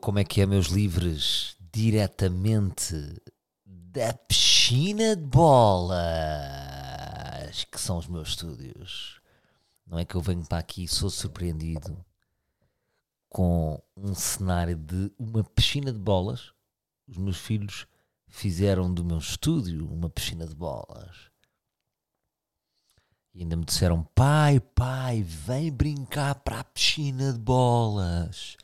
Como é que é, meus livres? Diretamente da piscina de bolas, que são os meus estúdios. Não é que eu venho para aqui e sou surpreendido com um cenário de uma piscina de bolas. Os meus filhos fizeram do meu estúdio uma piscina de bolas. E ainda me disseram: pai, pai, vem brincar para a piscina de bolas.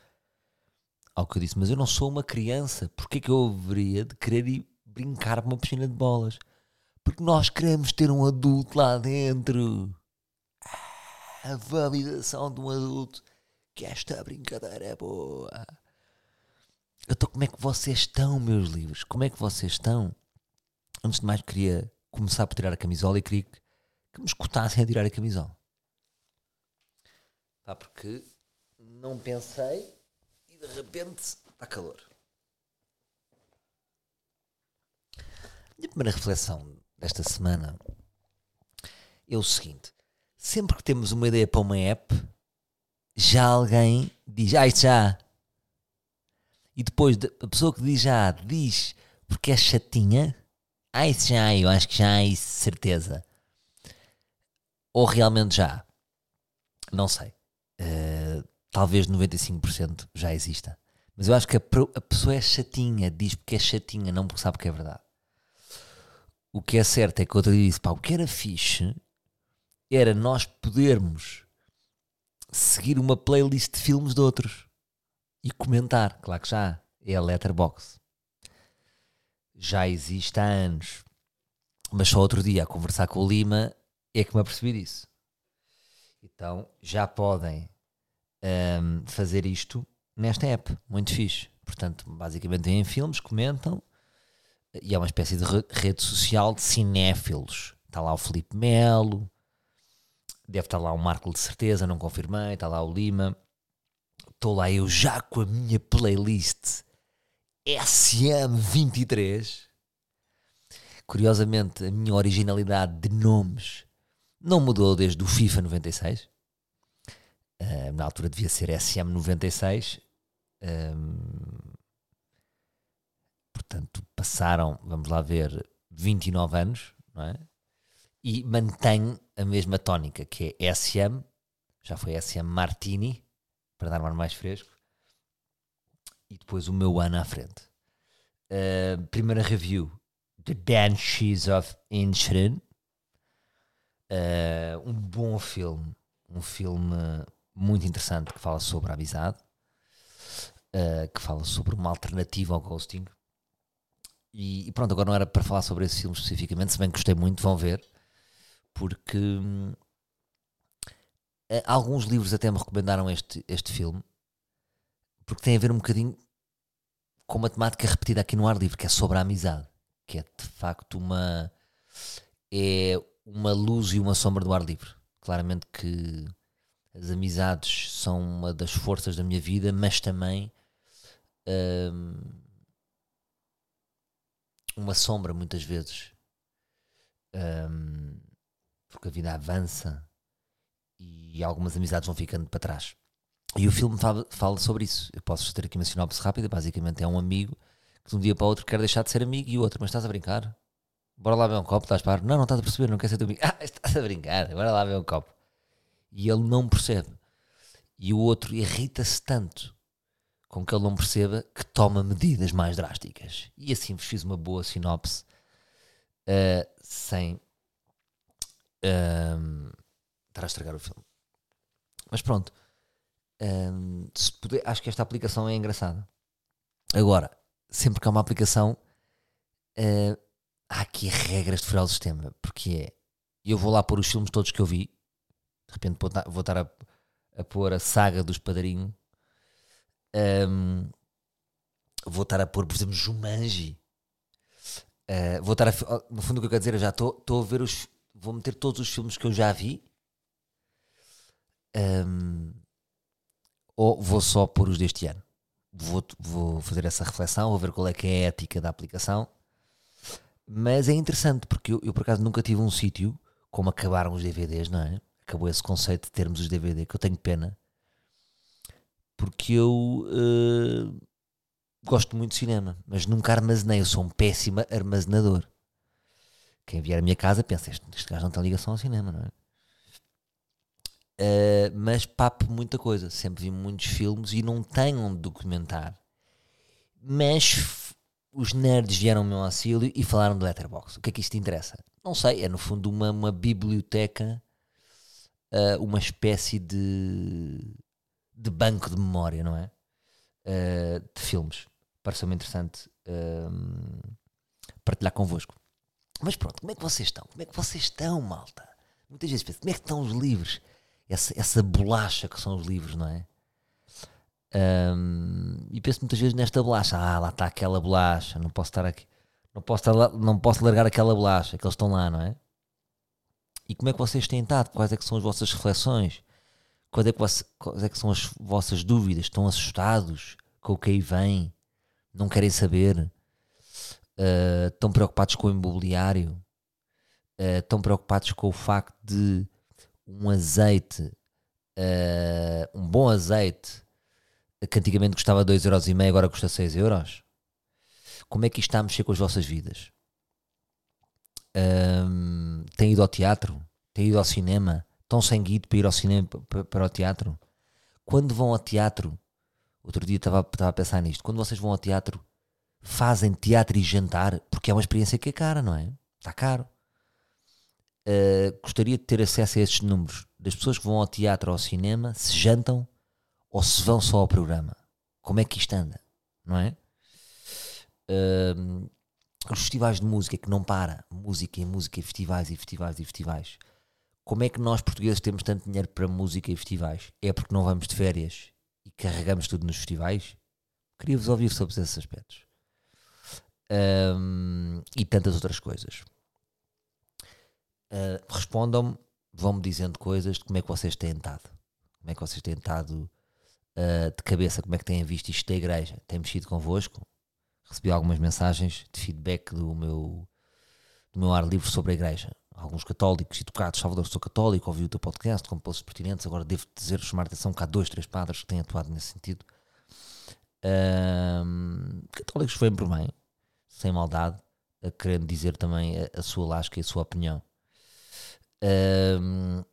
Ao que eu disse: mas eu não sou uma criança, porquê é que eu haveria de querer ir brincar para uma piscina de bolas? Porque nós queremos ter um adulto lá dentro. A validação de um adulto que esta brincadeira é boa. Então, como é que vocês estão, meus livros? Como é que vocês estão? Antes de mais, queria começar por tirar a camisola e queria que que me escutassem a tirar a camisola. Pá, porque não pensei de repente está calor. A minha primeira reflexão desta semana é o seguinte: sempre que temos uma ideia para uma app, já alguém diz, ah, isto já. E depois a pessoa que diz já diz porque é chatinha, ah, isso já, eu acho que já isso, certeza. Ou realmente já? Não sei. Uh, talvez 95% já exista. Mas eu acho que a, a, pessoa é chatinha, diz porque é chatinha, não porque sabe que é verdade. O que é certo é que outro dia disse: pá, o que era fixe era nós podermos seguir uma playlist de filmes de outros e comentar. Claro que já é a Letterbox. Já existe há anos. Mas só outro dia a conversar com o Lima é que me apercebi disso. Então já podem um, fazer isto nesta app, muito fixe. Portanto, basicamente vêm filmes, comentam e é uma espécie de rede social de cinéfilos. Está lá o Felipe Melo, deve estar lá o Marco de certeza, não confirmei, está lá o Lima. Estou lá eu já com a minha playlist SM23. Curiosamente, a minha originalidade de nomes não mudou desde o FIFA 96. Uh, na altura devia ser SM 96. Um, portanto, passaram, vamos lá ver, 29 anos, não é? E mantém a mesma tónica, que é SM, já foi SM Martini, para dar um ar mais fresco, e depois o meu ano à frente. Uh, primeira review, The Banshees of Inisherin, Uh, um bom filme, um filme muito interessante que fala sobre a amizade, uh, que fala sobre uma alternativa ao ghosting. E, e, pronto, agora não era para falar sobre esse filme especificamente, se bem que gostei muito, vão ver, porque uh, alguns livros até me recomendaram este, este filme, porque tem a ver um bocadinho com uma temática repetida aqui no ar livre, que é sobre a amizade, que é de facto uma. É uma luz e uma sombra do ar livre. Claramente que as amizades são uma das forças da minha vida, mas também hum, uma sombra muitas vezes. Hum, porque a vida avança e algumas amizades vão ficando para trás. E o filme fala, fala sobre isso. Eu posso ter aqui uma sinopse rápida. Basicamente, é um amigo que de um dia para o outro quer deixar de ser amigo e o outro, mas estás a brincar? bora lá ver um copo, estás para? Não, não estás a perceber, não quer ser teu amigo. Ah, estás a brincar, bora lá ver um copo. E ele não percebe. E o outro irrita-se tanto com que ele não perceba que toma medidas mais drásticas. E assim vos fiz uma boa sinopse uh, sem uh, estar a estragar o filme. Mas pronto. Um, se puder, acho que esta aplicação é engraçada. Agora, sempre que há uma aplicação, uh, há aqui regras de furar o sistema, porque é, eu vou lá pôr os filmes todos que eu vi, de repente vou estar a, a pôr a saga dos padrinhos, um, vou estar a pôr, por exemplo, Jumanji, uh, vou estar a, no fundo o que eu quero dizer, eu já estou a ver os, vou meter todos os filmes que eu já vi, um, ou vou só pôr os deste ano. Vou, vou fazer essa reflexão, vou ver qual é que é a ética da aplicação mas é interessante porque eu, eu por acaso nunca tive um sítio como acabaram os DVDs, não é? Acabou esse conceito de termos os DVD, que eu tenho pena. porque eu uh, gosto muito de cinema, mas nunca armazenei. Eu sou um péssimo armazenador. Quem vier à minha casa pensa: este, este gajo não tem ligação ao cinema, não é? Uh, mas papo muita coisa. Sempre vi muitos filmes e não tenho onde documentar. Mas os nerds vieram ao meu auxílio e falaram do Letterboxd. O que é que isto interessa? Não sei, é no fundo uma, uma biblioteca, uh, uma espécie de, de banco de memória, não é? Uh, de filmes. Pareceu-me interessante uh, partilhar convosco. Mas pronto, como é que vocês estão? Como é que vocês estão, malta? Muitas vezes penso, como é que estão os livros? Essa, essa bolacha que são os livros, não é? Um, e penso muitas vezes nesta bolacha. Ah, lá está aquela bolacha, não posso estar aqui. Não posso, estar, não posso largar aquela bolacha, que eles estão lá, não é? E como é que vocês têm estado? Quais é que são as vossas reflexões? Quais é que, quais é que são as vossas dúvidas? Estão assustados com o que aí vem? Não querem saber? Uh, estão preocupados com o imobiliário? Uh, estão preocupados com o facto de um azeite, uh, um bom azeite, que antigamente custava 2,5€ agora custa 6€? euros? Como é que isto está a mexer com as vossas vidas? Um, têm ido ao teatro? Têm ido ao cinema? Estão sem guido para ir ao cinema, para, para o teatro? Quando vão ao teatro, outro dia estava, estava a pensar nisto, quando vocês vão ao teatro, fazem teatro e jantar, porque é uma experiência que é cara, não é? Está caro. Uh, gostaria de ter acesso a estes números das pessoas que vão ao teatro ou ao cinema, se jantam ou se vão só ao programa. Como é que isto anda? Não é? Uh, os festivais de música que não para, música e música e festivais e festivais e festivais. Como é que nós portugueses temos tanto dinheiro para música e festivais? É porque não vamos de férias e carregamos tudo nos festivais? Queria-vos ouvir sobre esses aspectos. Um, e tantas outras coisas. Uh, respondam-me, vão-me dizendo coisas de como é que vocês têm estado. Como é que vocês têm estado uh, de cabeça, como é que têm visto isto da igreja? Tem mexido convosco? Recebi algumas mensagens de feedback do meu, do meu ar livre sobre a igreja. Alguns católicos educados, Salvador, sou católico, ouvi o teu podcast com postos pertinentes. Agora devo dizer, chamar a atenção que há dois, três padres que têm atuado nesse sentido. Um, católicos foi por bem, sem maldade, querendo dizer também a, a, sua lasca e a sua opinião. Um,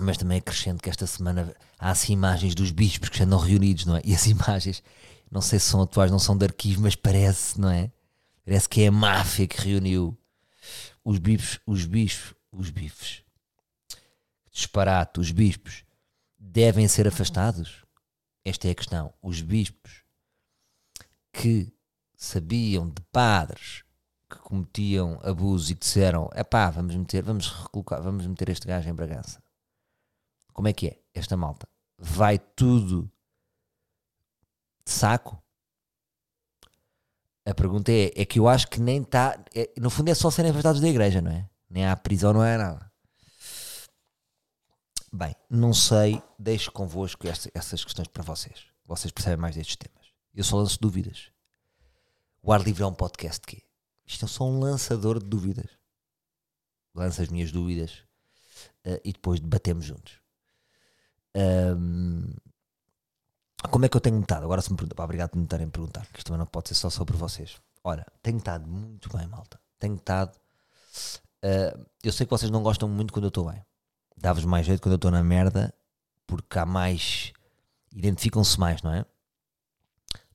mas também acrescento que esta semana há assim imagens dos bispos que já andam reunidos, não é? E as imagens, não sei se são atuais, não são de arquivo, mas parece, não é? Parece que é a máfia que reuniu os bispos, os bispos, os bifes. Disparate, os bispos devem ser afastados? Esta é a questão. Os bispos que sabiam de padres que cometiam abuso e disseram: é pá, vamos meter, vamos recolocar, vamos meter este gajo em Bragança como é que é esta malta? Vai tudo de saco? A pergunta é, é que eu acho que nem está. É, no fundo é só serem afastados da igreja, não é? Nem há prisão, não é nada. Bem, não sei, deixo convosco esta, essas questões para vocês. Vocês percebem mais destes temas. Eu só lanço dúvidas. O ar livre é um podcast quê? Isto é só um lançador de dúvidas. Lanço as minhas dúvidas uh, e depois debatemos juntos. Um, como é que eu tenho estado? Agora se me pergunta, obrigado por me estarem a perguntar, que isto também não pode ser só sobre vocês. Ora, tenho estado muito bem, malta. Tenho estado. Uh, eu sei que vocês não gostam muito quando eu estou bem. Dá-vos mais jeito quando eu estou na merda, porque há mais. Identificam-se mais, não é?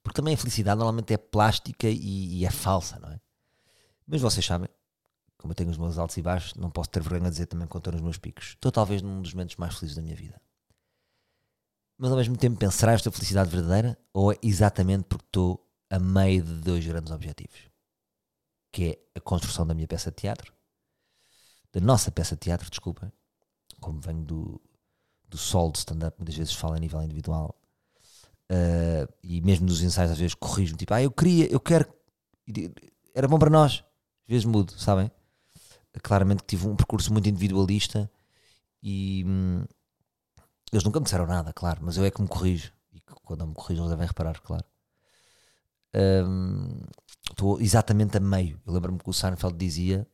Porque também a felicidade normalmente é plástica e, e, é falsa, não é? Mas vocês sabem, como eu tenho os meus altos e baixos, não posso ter vergonha de dizer também que estou nos meus picos. Estou talvez num dos momentos mais felizes da minha vida mas ao mesmo tempo pensar esta felicidade verdadeira ou é exatamente porque estou a meio de dois grandes objetivos? Que é a construção da minha peça de teatro da nossa peça de teatro, desculpa como venho do, do solo de stand-up muitas vezes falo a nível individual uh, e mesmo nos ensaios às vezes corrijo-me tipo, ah eu queria, eu quero era bom para nós. Às vezes mudo, sabem? Claramente que tive um percurso muito individualista e hum, eles nunca me disseram nada, claro, mas eu é que me corrijo. E quando eu me corrijo, eles devem reparar, claro. Estou um, exatamente a meio. Eu lembro-me que o Seinfeld dizia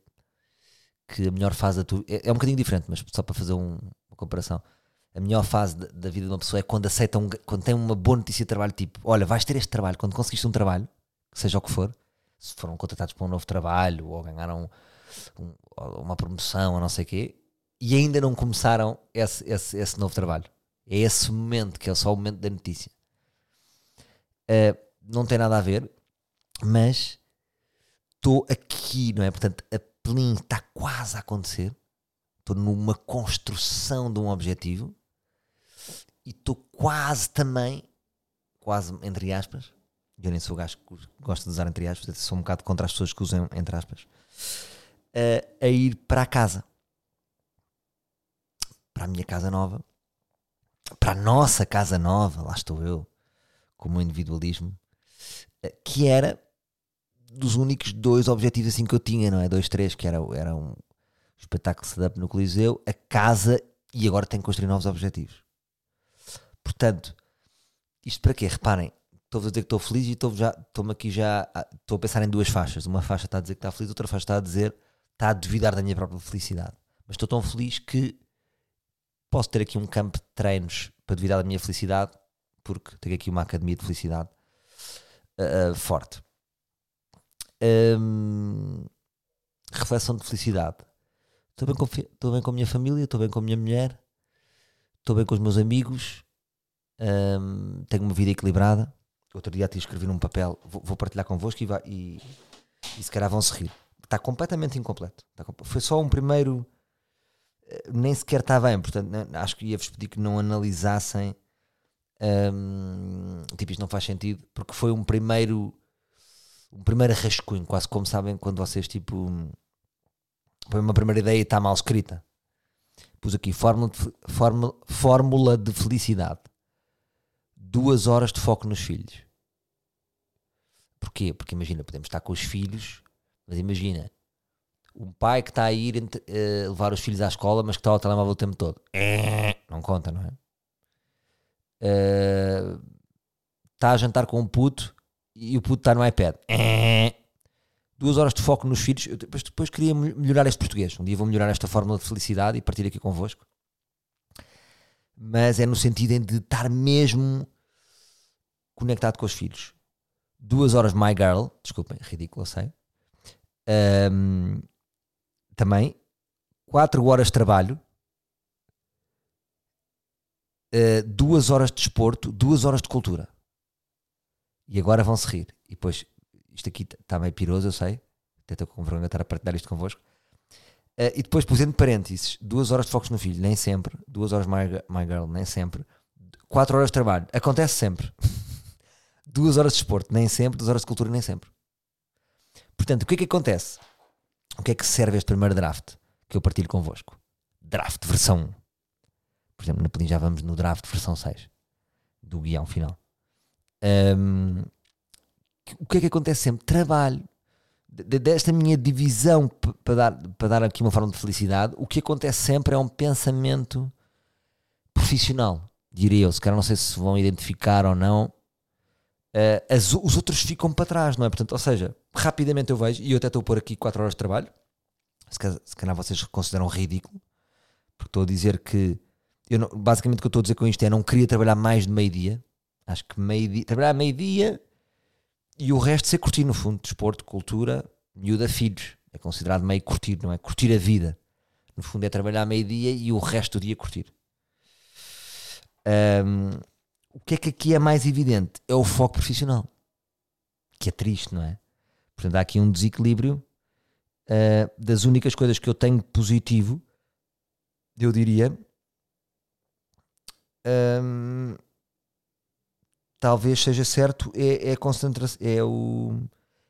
que a melhor fase da tua é, é um bocadinho diferente, mas só para fazer um, uma comparação. a melhor fase da, da vida de uma pessoa é quando aceita um, quando tem uma boa notícia de trabalho, tipo, olha, vais ter este trabalho, quando conseguiste um trabalho, seja o que for, se foram contratados para um novo trabalho ou ganharam um, uma promoção ou não sei o quê, e ainda não começaram esse, esse, esse novo trabalho. É esse momento que é só o momento da notícia. Uh, não tem nada a ver, mas estou aqui, não é? Portanto, a Plin está quase a acontecer. Estou numa construção de um objetivo e estou quase também, quase entre aspas, eu nem sou gajo que gosta de usar entre aspas, sou um bocado contra as pessoas que usam entre aspas, a, a ir para a casa. Para a minha casa nova. Para a nossa casa nova, lá estou eu, com o meu individualismo, que era dos únicos dois objetivos assim que eu tinha, não é? Dois, três, que era, era um espetáculo stand-up no Coliseu, a casa e agora tenho que construir novos objetivos. Portanto, isto para quê? Reparem, estou a dizer que estou feliz e estou-me estou aqui já, estou a pensar em duas faixas. Uma faixa está a dizer que está feliz, outra faixa está a dizer, está a duvidar da minha própria felicidade. Mas estou tão feliz que posso ter aqui um campo de treinos para duvidar da minha felicidade, porque tenho aqui uma academia de felicidade uh, forte. Um, reflexão de felicidade. Estou bem, com, estou bem com a minha família, estou bem com a minha mulher, estou bem com os meus amigos, um, tenho uma vida equilibrada. Outro dia te escrevi num papel, vou, vou partilhar convosco e, vai, e, e se calhar vão se rir. Está completamente incompleto. Está, foi só um primeiro. Nem sequer está bem, portanto, acho que ia-vos pedir que não analisassem. Um, tipo, isto não faz sentido, porque foi um primeiro. Um primeiro rascunho, quase como sabem quando vocês tipo. Foi uma primeira ideia e está mal escrita. Pus aqui fórmula de, fórmula, fórmula de felicidade duas horas de foco nos filhos. Porquê? Porque imagina, podemos estar com os filhos, mas imagina, um pai que está a ir uh, levar os filhos à escola, mas que está ao telemóvel o tempo todo. É, não conta, não é? Uh, está a jantar com um puto e o puto está no iPad. É, duas horas de foco nos filhos. Eu depois, depois queria melhorar este português. Um dia vou melhorar esta fórmula de felicidade e partir aqui convosco. Mas é no sentido de estar mesmo conectado com os filhos. Duas horas My Girl, desculpem, ridículo, eu sei. Um, também, quatro horas de trabalho, uh, duas horas de desporto, duas horas de cultura. E agora vão-se rir. E depois, isto aqui está meio piroso, eu sei. Até estou com vergonha estar a partilhar isto convosco. Uh, e depois, por exemplo, parênteses, duas horas de focos no filho, nem sempre. Duas horas My, my Girl, nem sempre. Quatro horas de trabalho, acontece sempre. duas horas de esporte, nem sempre, duas horas de cultura, nem sempre. Portanto, o que é que acontece? O que é que serve este primeiro draft que eu partilho convosco? Draft versão 1. Por exemplo, na Pelim já vamos no draft versão 6 do guião final. Um, o que é que acontece sempre? Trabalho. Desta minha divisão para dar, para dar aqui uma forma de felicidade, o que acontece sempre é um pensamento profissional, diria eu. Se calhar não sei se vão identificar ou não, uh, as, os outros ficam para trás, não é? Portanto, ou seja, rapidamente eu vejo, e eu até estou a pôr aqui 4 horas de trabalho, se calhar, se calhar vocês consideram ridículo, porque estou a dizer que, eu não, basicamente o que eu estou a dizer com isto é não queria trabalhar mais de meio-dia, acho que meio-dia, trabalhar meio-dia e o resto ser curtir no fundo, desporto, cultura, miúda, filhos, é considerado meio curtir, não é? Curtir a vida. No fundo é trabalhar meio-dia e o resto do dia curtir. Um, o que é que aqui é mais evidente? É o foco profissional. Que é triste, não é? Portanto, há aqui um desequilíbrio uh, das únicas coisas que eu tenho positivo, eu diria. Um, talvez seja certo, é, é concentração. É o.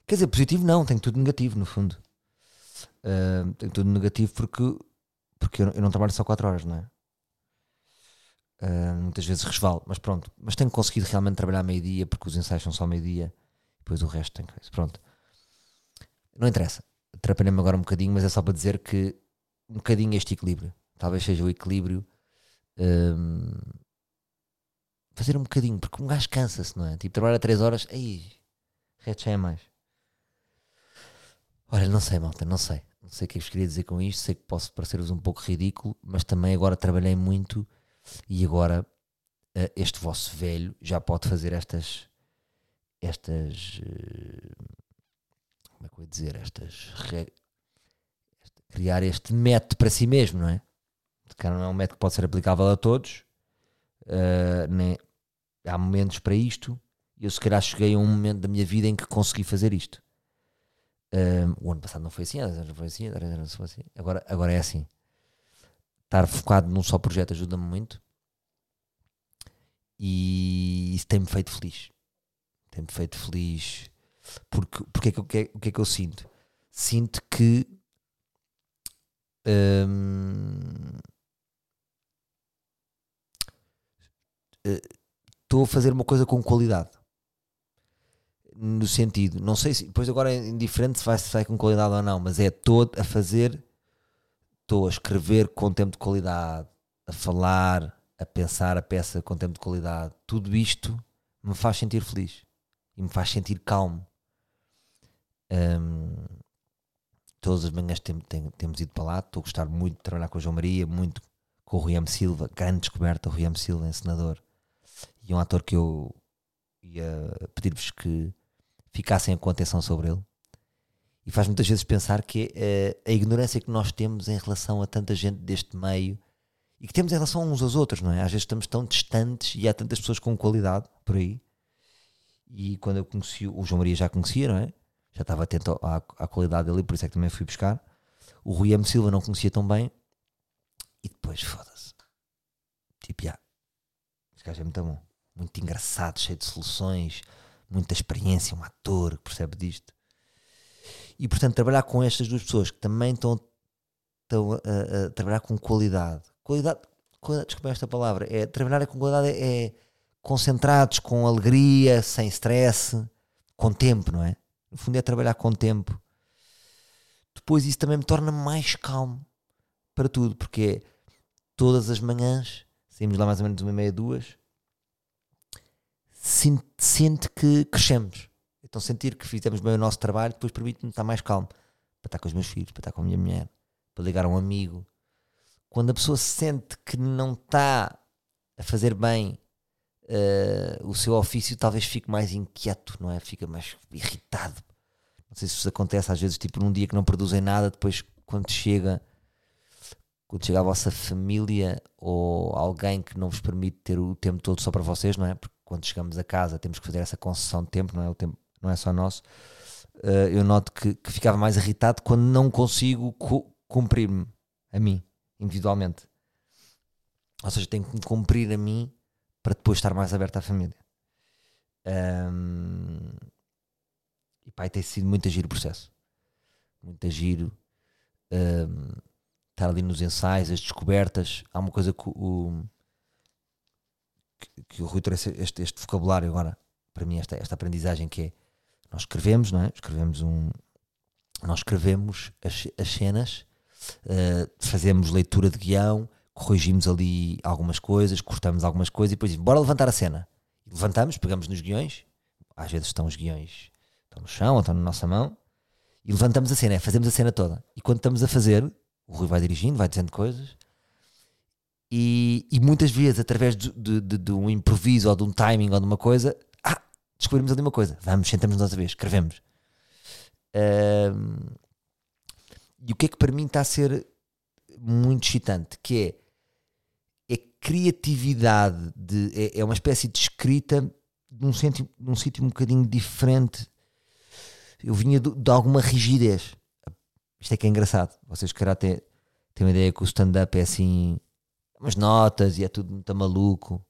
Quer dizer, positivo não, tenho tudo negativo, no fundo. Uh, tenho tudo negativo porque, porque eu, eu não trabalho só 4 horas, não é? Uh, muitas vezes resvalo, mas pronto. Mas tenho conseguido realmente trabalhar meio-dia porque os ensaios são só meio-dia, depois o resto tem que. Pronto. Não interessa. Atrapalhei-me agora um bocadinho, mas é só para dizer que um bocadinho este equilíbrio. Talvez seja o equilíbrio. Um, fazer um bocadinho, porque um gajo cansa-se, não é? Tipo, trabalhar 3 horas, aí, reto já é mais. Olha, não sei, malta, não sei. Não sei o que é que vos queria dizer com isto. Sei que posso parecer-vos um pouco ridículo, mas também agora trabalhei muito E agora uh, este vosso velho já pode fazer estas estas uh, como é que eu ia dizer estas criar este método para si mesmo, não é? Que não é um método que pode ser aplicável a todos, uh, nem, há momentos para isto, e eu se calhar cheguei a um momento da minha vida em que consegui fazer isto. Uh, o ano passado não foi assim, não foi assim, não foi assim. Agora, agora é assim. Estar focado num só projeto ajuda-me muito e isso tem-me feito feliz. Tem-me feito feliz porque, porque é que, o, que é, o que é que eu sinto? Sinto que hum, estou a fazer uma coisa com qualidade. No sentido, não sei se, depois agora é indiferente se vai, se vai com qualidade ou não, mas é todo a fazer, estou a escrever com tempo de qualidade, a falar, a pensar a peça com tempo de qualidade. Tudo isto me faz sentir feliz e me faz sentir calmo. Um, todas as manhãs tem, tem, temos ido para lá. Estou a gostar muito de trabalhar com o João Maria, muito com o Rui M. Silva, grande descoberta, o Rui M. Silva, encenador e um ator que eu ia pedir-vos que ficassem com atenção sobre ele. E faz muitas vezes pensar que é a ignorância que nós temos em relação a tanta gente deste meio e que temos em relação uns aos outros, não é? Às vezes estamos tão distantes e há tantas pessoas com qualidade por aí. E quando eu conheci, o João Maria já conhecia, não é? Já estava atento à, à qualidade dele, por isso é que também fui buscar. O Rui M. Silva não conhecia tão bem. E depois, foda-se. Tipo, já. Este gajo é muito bom muito engraçado, cheio de soluções, muita experiência, um ator que percebe disto. E portanto, trabalhar com estas duas pessoas que também estão, a, a, a trabalhar com qualidade. Qualidade, qualidade, esta palavra, é trabalhar com qualidade é, é concentrados, com alegria, sem stress, com tempo, não é? No fundo é trabalhar com tempo. Depois isso também me torna mais calmo para tudo, porque é todas as manhãs, saímos lá mais ou menos uma e meia, duas, sente, que crescemos. Então sentir que fizemos bem o nosso trabalho depois permite-me estar mais calmo. Para estar com os meus filhos, para estar com a minha mulher, para ligar a um amigo. Quando a pessoa sente que não está a fazer bem uh, o seu ofício, talvez fique mais inquieto, não é? Fica mais irritado. Não sei se isso acontece às vezes, tipo num dia que não produzem nada, depois quando chega quando chega a vossa família ou alguém que não vos permite ter o tempo todo só para vocês, não é? Porque quando chegamos a casa temos que fazer essa concessão de tempo, não é, o tempo, não é só nosso. Uh, eu noto que, que, ficava mais irritado quando não consigo cumprir-me a mim, individualmente. Ou seja, tenho que me cumprir a mim para depois estar mais aberto à família. Um, e pai, tem sido muito agir o processo. Muito agir. Um, estar ali nos ensaios, as descobertas. Há uma coisa que o, que, que o Rui trouxe este, este vocabulário agora, para mim, esta, esta aprendizagem que é nós escrevemos, não é? Escrevemos um. Nós escrevemos as, as cenas, uh, fazemos leitura de guião, corrigimos ali algumas coisas, cortamos algumas coisas e depois bora levantar a cena. Levantamos, pegamos nos guiões, às vezes estão os guiões estão no chão ou estão na nossa mão, e levantamos a cena, é, fazemos a cena toda. E quando estamos a fazer, o Rui vai dirigindo, vai dizendo coisas, e, e muitas vezes, através de, de, de, de, um improviso ou de um timing ou de uma coisa, ah, descobrimos ali uma coisa. Vamos, sentamos outra vez, escrevemos. Um, e o que é que para mim está a ser muito excitante? Que é criatividade, de, é, é uma espécie de escrita num, sítio, num sítio um bocadinho diferente. Eu vinha de, de, alguma rigidez. Isto é que é engraçado. Vocês, que têm, têm uma ideia que o stand-up é assim umas notas e é tudo muito maluco.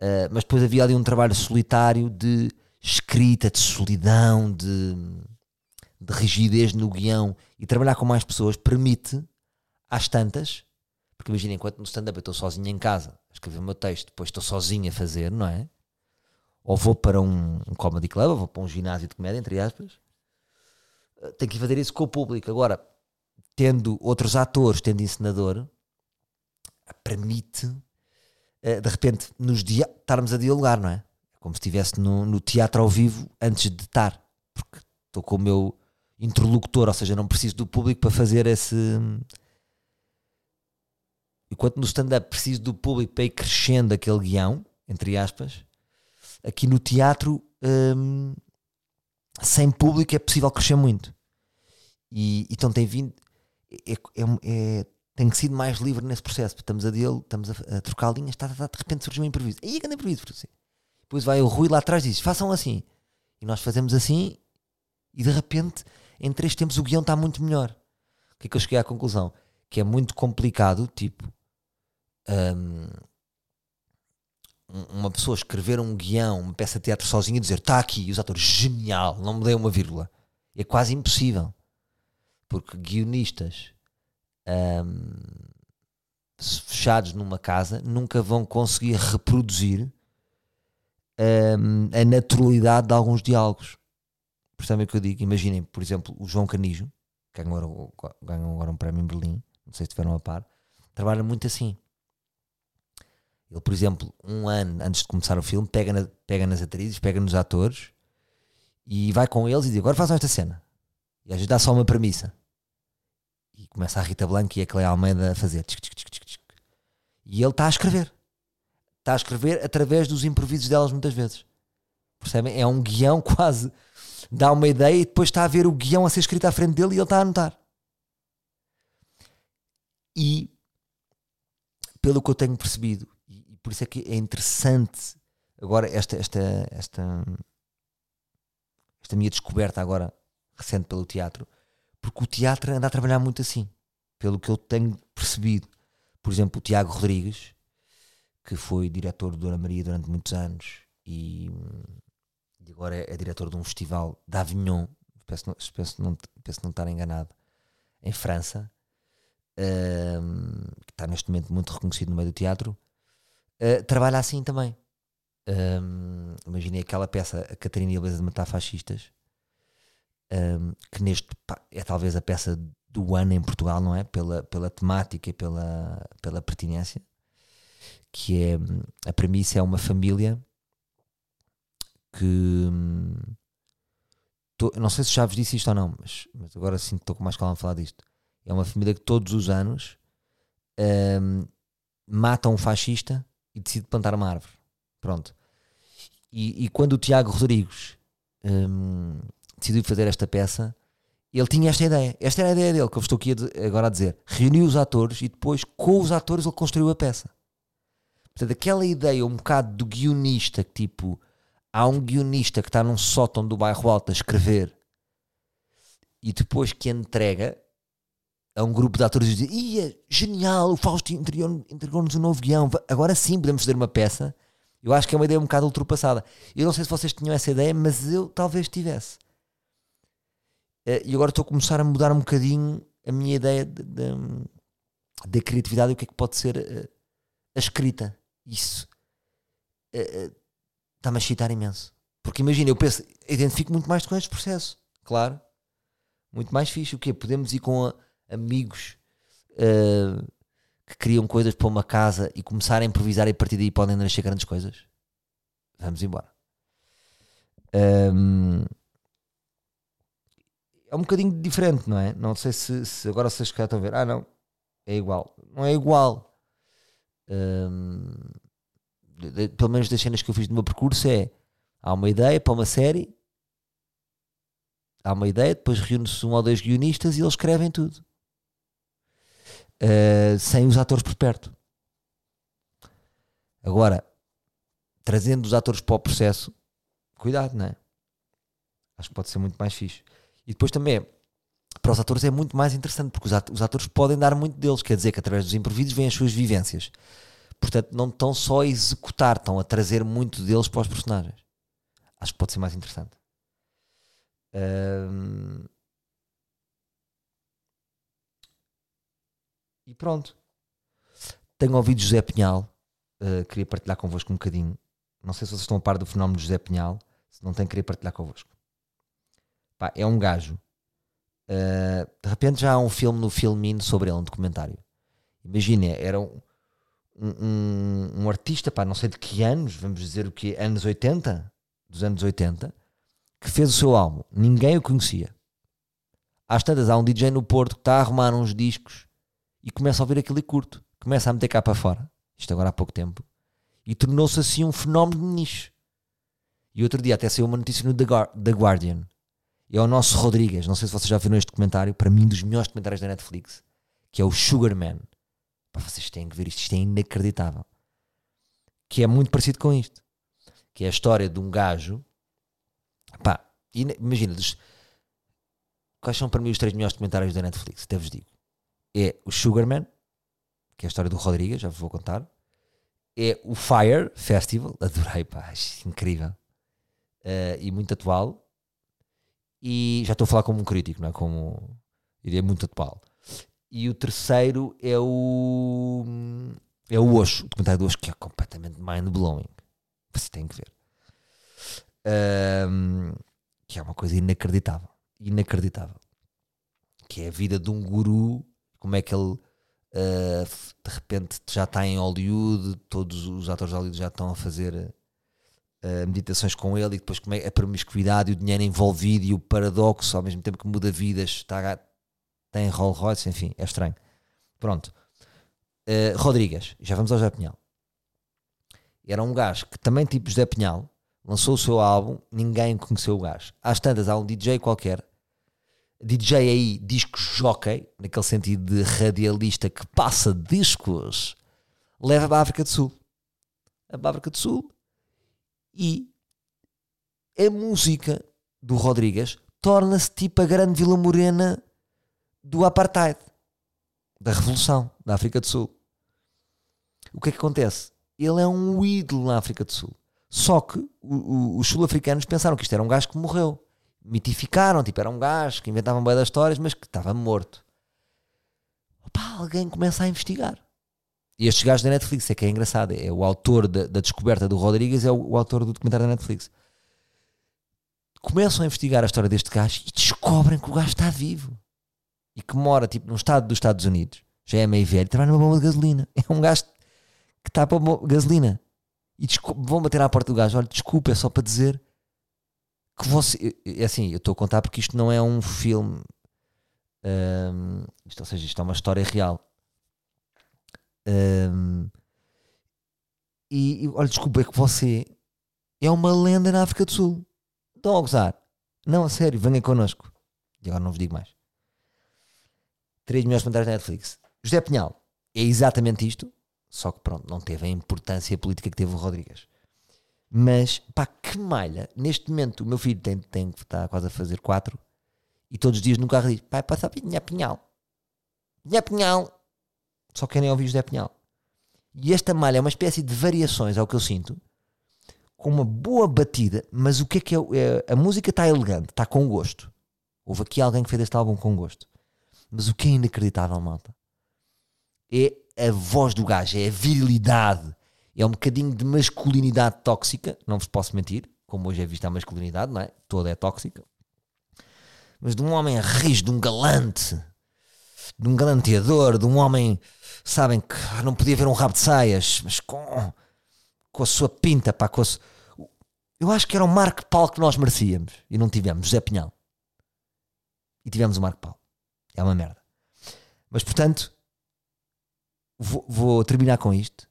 Uh, mas depois havia ali um trabalho solitário de escrita, de solidão, de, de rigidez no guião. E trabalhar com mais pessoas permite, às tantas, porque imagina, enquanto no stand-up eu estou sozinho em casa a escrever o meu texto, depois estou sozinho a fazer, não é? Ou vou para um, um comedy club, ou vou para um ginásio de comédia, entre aspas, uh, tenho que fazer isso com o público. Agora, tendo outros atores, tendo encenador, permite uh, de repente nos estarmos a dialogar, não é? é como se estivesse no, no teatro ao vivo antes de estar, porque estou com o meu interlocutor, ou seja, não preciso do público para fazer esse enquanto no stand-up preciso do público para ir crescendo aquele guião, entre aspas, aqui no teatro, hum, sem público é possível crescer muito. E então tem vindo, é, é, é, tem sido mais livre nesse processo. Estamos a dele, estamos a, a trocar linhas, tá, tá, tá, de repente surgiu um improviso. Aí é anda improviso. Assim. Depois vai o Rui lá atrás e diz: façam assim. E nós fazemos assim, e de repente, em três tempos, o guião está muito melhor. O que é que eu cheguei à conclusão? Que é muito complicado, tipo, um, uma pessoa escrever um guião, uma peça de teatro sozinha e dizer está aqui, os atores, genial, não me dei uma vírgula. É quase impossível. Porque guionistas um, fechados numa casa nunca vão conseguir reproduzir um, a naturalidade de alguns diálogos. Percebem o que eu digo? Imaginem, por exemplo, o João Canijo, que ganhou agora, ganhou agora um prémio em Berlim, não sei se estiveram a par, trabalha muito assim. Ele, por exemplo, um ano antes de começar o filme, pega, na, pega nas atrizes, pega nos atores e vai com eles e diz: Agora façam esta cena. E às vezes dá só uma premissa. E começa a Rita Blanco e a Cleia Almeida a fazer. Tchic, tchic, tchic, e ele está a escrever. Está a escrever através dos improvisos delas muitas vezes. Percebem? É um guião quase. Dá uma ideia e depois está a ver o guião a ser escrito à frente dele e ele está a anotar. E, pelo que eu tenho percebido, e por isso é que é interessante agora esta, esta, esta, esta minha descoberta agora recente pelo teatro, porque o teatro anda a trabalhar muito assim, pelo que eu tenho percebido. Por exemplo, o Tiago Rodrigues, que foi diretor do Dona Maria durante muitos anos e, agora é, é, diretor de um festival da Avignon, penso, penso, não, penso não estar enganado, em França, que está neste momento muito reconhecido no meio do teatro, uh, trabalha assim também. Um, imaginei aquela peça, a Catarina e a Beleza de Matar Fascistas, um, que neste é talvez a peça do ano em Portugal, não é? Pela, pela temática e pela, pela pertinência, que é a premissa é uma família que tô, não sei se já vos disse isto ou não, mas, mas agora sim estou com mais calma a falar disto. É uma família que todos os anos um, mata um fascista e decide plantar uma árvore. Pronto. E, e quando o Tiago Rodrigues um, decidiu fazer esta peça, ele tinha esta ideia. Esta era a ideia dele, que eu estou aqui agora a dizer. Reuniu os atores e depois, com os atores, ele construiu a peça. Portanto, aquela ideia um bocado do guionista, que tipo, há um guionista que está num sótão do bairro Alto a escrever e depois que entrega a um grupo de atores e diz: Ia, genial, o Fausto entregou-nos um novo guião, agora sim podemos fazer uma peça. Eu acho que é uma ideia um bocado ultrapassada. Eu não sei se vocês tinham essa ideia, mas eu talvez tivesse. Uh, e agora estou a começar a mudar um bocadinho a minha ideia da criatividade e o que é que pode ser uh, a escrita. Isso está-me a excitar imenso. Porque imagina, eu penso, identifico muito mais com este processo, claro. Muito mais fixe. O quê? Podemos ir com a, amigos que criam coisas para uma casa e começar a improvisar e a partir daí podem nascer grandes coisas. Vamos embora. Um, é um bocadinho diferente, não é? Não sei se, se agora vocês cá estão a ver. Ah, não, é igual. Não é igual. Um, de, de, pelo menos das cenas que eu fiz no meu percurso é há uma ideia para uma série, há uma ideia, depois reúne-se um ou dois guionistas e eles escrevem tudo. Uh, sem os atores por perto. Agora, trazendo os atores para o processo, cuidado, não é? Acho que pode ser muito mais fixe. E depois também, para os atores é muito mais interessante, porque os atores podem dar muito deles, quer dizer que através dos improvisos vêm as suas vivências. Portanto, não estão só a executar, estão a trazer muito deles para os personagens. Acho que pode ser mais interessante. Um... E pronto. Tenho ouvido José Pinhal. Uh, queria partilhar convosco um bocadinho. Não sei se vocês estão a par do fenómeno de José Pinhal. Se não tem, queria partilhar convosco. Pá, é um gajo. Uh, de repente já há um filme no Filmin sobre ele, um documentário. Imagina, era um, um, um, artista, pá, não sei de que anos, vamos dizer o que, anos 80, dos anos 80, que fez o seu álbum. Ninguém o conhecia. Às tantas, há um DJ no Porto que está a arrumar uns discos e começa a ouvir aquilo e curto. começa a meter cá para fora, isto agora há pouco tempo, e tornou-se assim um fenómeno de nicho. E outro dia até saiu uma notícia no The, The Guardian. É o nosso Rodrigues, não sei se vocês já viram este documentário, para mim dos melhores documentários da Netflix, que é o Sugar Man. Pá, vocês têm que ver isto, isto é inacreditável. Que é muito parecido com isto. Que é a história de um gajo. Pá, ina- imagina, dos- quais são para mim os três melhores documentários da Netflix? Até vos digo. É o Sugarman, que é a história do Rodrigues, já vou contar. É o Fire Festival, adorei, pá, incrível. Eh, e muito atual. E já estou a falar como um crítico, não é? Como. Ele é muito atual. E o terceiro é o. É o Osho, o documentário do Osho, que é completamente mind-blowing. Você tem que ver. Ahm, que é uma coisa inacreditável. Inacreditável. Que é a vida de um guru, como é que ele f- de repente já está em Hollywood, todos os atores de Hollywood já estão a fazer ah, meditações com ele e depois como é a promiscuidade e o dinheiro envolvido e o paradoxo ao mesmo tempo que muda vidas, está, tem Rolls Royce, enfim, é estranho. Pronto. Uh, Rodrigues, já vamos ao José Pinhal. Era um gajo que também, tipo José Pinhal, lançou o seu álbum, ninguém conheceu o gajo. Às tantas, há um DJ qualquer, DJ aí, disco jockey, naquele sentido de radialista que passa discos, leva para a África do Sul. A África do Sul e a música do Rodrigues torna-se tipo a grande Vila Morena do apartheid, da revolução da África do Sul. O que é que acontece? Ele é um ídolo na África do Sul. Só que o- o- os sul-africanos pensaram que isto era um gajo que morreu. Mitificaram, tipo, era um gajo que inventavam bem das histórias, mas que estava morto. Opa, alguém começa a investigar. E estes gajos da Netflix, é que é engraçado, é o autor da, da descoberta do Rodrigues, é o, o autor do documentário da Netflix. Começam a investigar a história deste gajo e descobrem que o gajo está vivo e que mora tipo num estado dos Estados Unidos, já é meio velho, trabalha numa bomba de gasolina. É um gajo que está para gasolina. E vão bater à porta do gajo. Olha, desculpa, é só para dizer que você. É assim, eu estou a contar porque isto não é um filme. hum, isto, ou seja, isto é uma história real. Hum, e, e, olha, desculpa, é que você é uma lenda na África do Sul. Estão a gozar. Não, a sério, venha connosco. E agora não vos digo mais. Três melhores comentários da Netflix. José Pinhal é exatamente isto, só que pronto, não teve a importância política que teve o Rodrigues. Mas, pá, que malha. Neste momento, o meu filho tem, tem que está quase a fazer quatro e todos os dias no carro diz: pai, passa a Pinhal Pinhal. Pinhal Pinhal. Só querem ouvir José Pinhal. E esta malha é uma espécie de variações, ao que eu sinto, com uma boa batida, mas o que é que é? é- a música está elegante, está com gosto. Houve aqui alguém que fez este álbum com gosto. Mas o que é inacreditável, malta, é a voz do gajo, é a virilidade, é um bocadinho de masculinidade tóxica, não vos posso mentir, como hoje é vista a masculinidade, não é? Toda é tóxica. Mas de um homem rijo, de um galante, de um galanteador, de um homem, sabem, que não podia ver um rabo de saias, mas com, com a sua pinta, pá, com a Eu acho que era o Marco Paulo que nós merecíamos e não tivemos, José Pinhal. E tivemos o Marco Paulo. É uma merda. Mas portanto, vou, vou terminar com isto.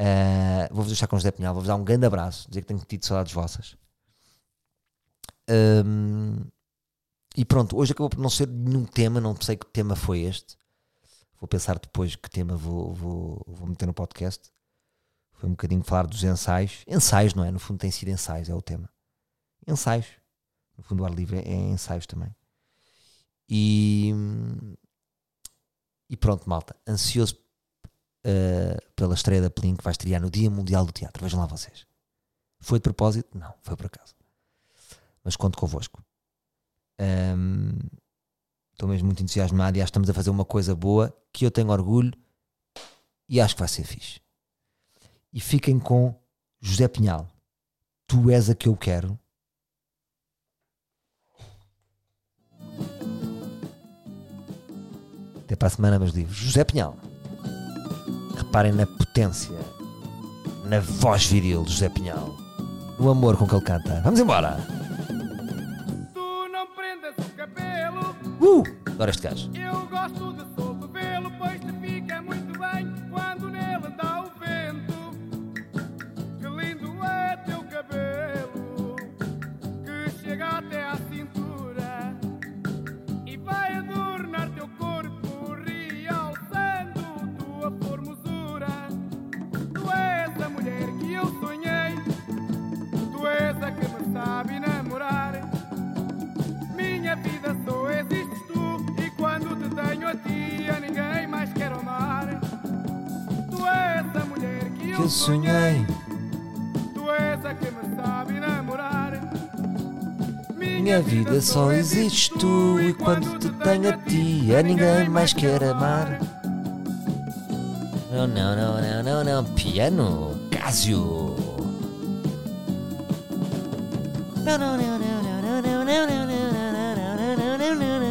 Uh, vou-vos deixar com o José Pinhal. Vou-vos dar um grande abraço. Dizer que tenho tido saudades vossas. Um, e pronto, hoje acabou por não ser nenhum tema. Não sei que tema foi este. Vou pensar depois que tema vou, vou, vou meter no podcast. Foi um bocadinho falar dos ensaios. Ensaios, não é? No fundo, tem sido ensaios, é o tema. Ensaios. No fundo, o ar livre é ensaios também. E, e pronto, malta. Ansioso uh, pela estreia da Plin que vai estrear no Dia Mundial do Teatro. Vejam lá vocês. Foi de propósito? Não, foi por acaso. Mas conto convosco. Um, Estou mesmo muito entusiasmado e acho que estamos a fazer uma coisa boa que eu tenho orgulho e acho que vai ser fixe. E fiquem com José Pinhal. Tu és a que eu quero. Até para a semana, meus livros. José Pinhal. Reparem na potência, na voz viril de José Pinhal, no amor com que ele canta. Vamos embora! Tu não prendas o cabelo, Uh! Adoro este gajo. eu gosto de sonhei. Tu és a que me sabe namorar. Minha vida só existes tu e quando te tenho a ti, a ninguém mais quer amar. Não, não, não, não, não, não. Piano, Casio. Não, não, não, não, não, não, não, não, não, não, não, não, não, não, não,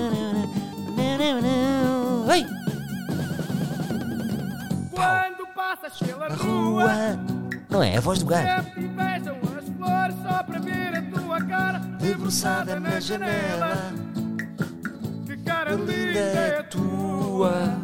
a rua. Não é? É a voz do gato. Debruçada na janela, que cara linda é a tua.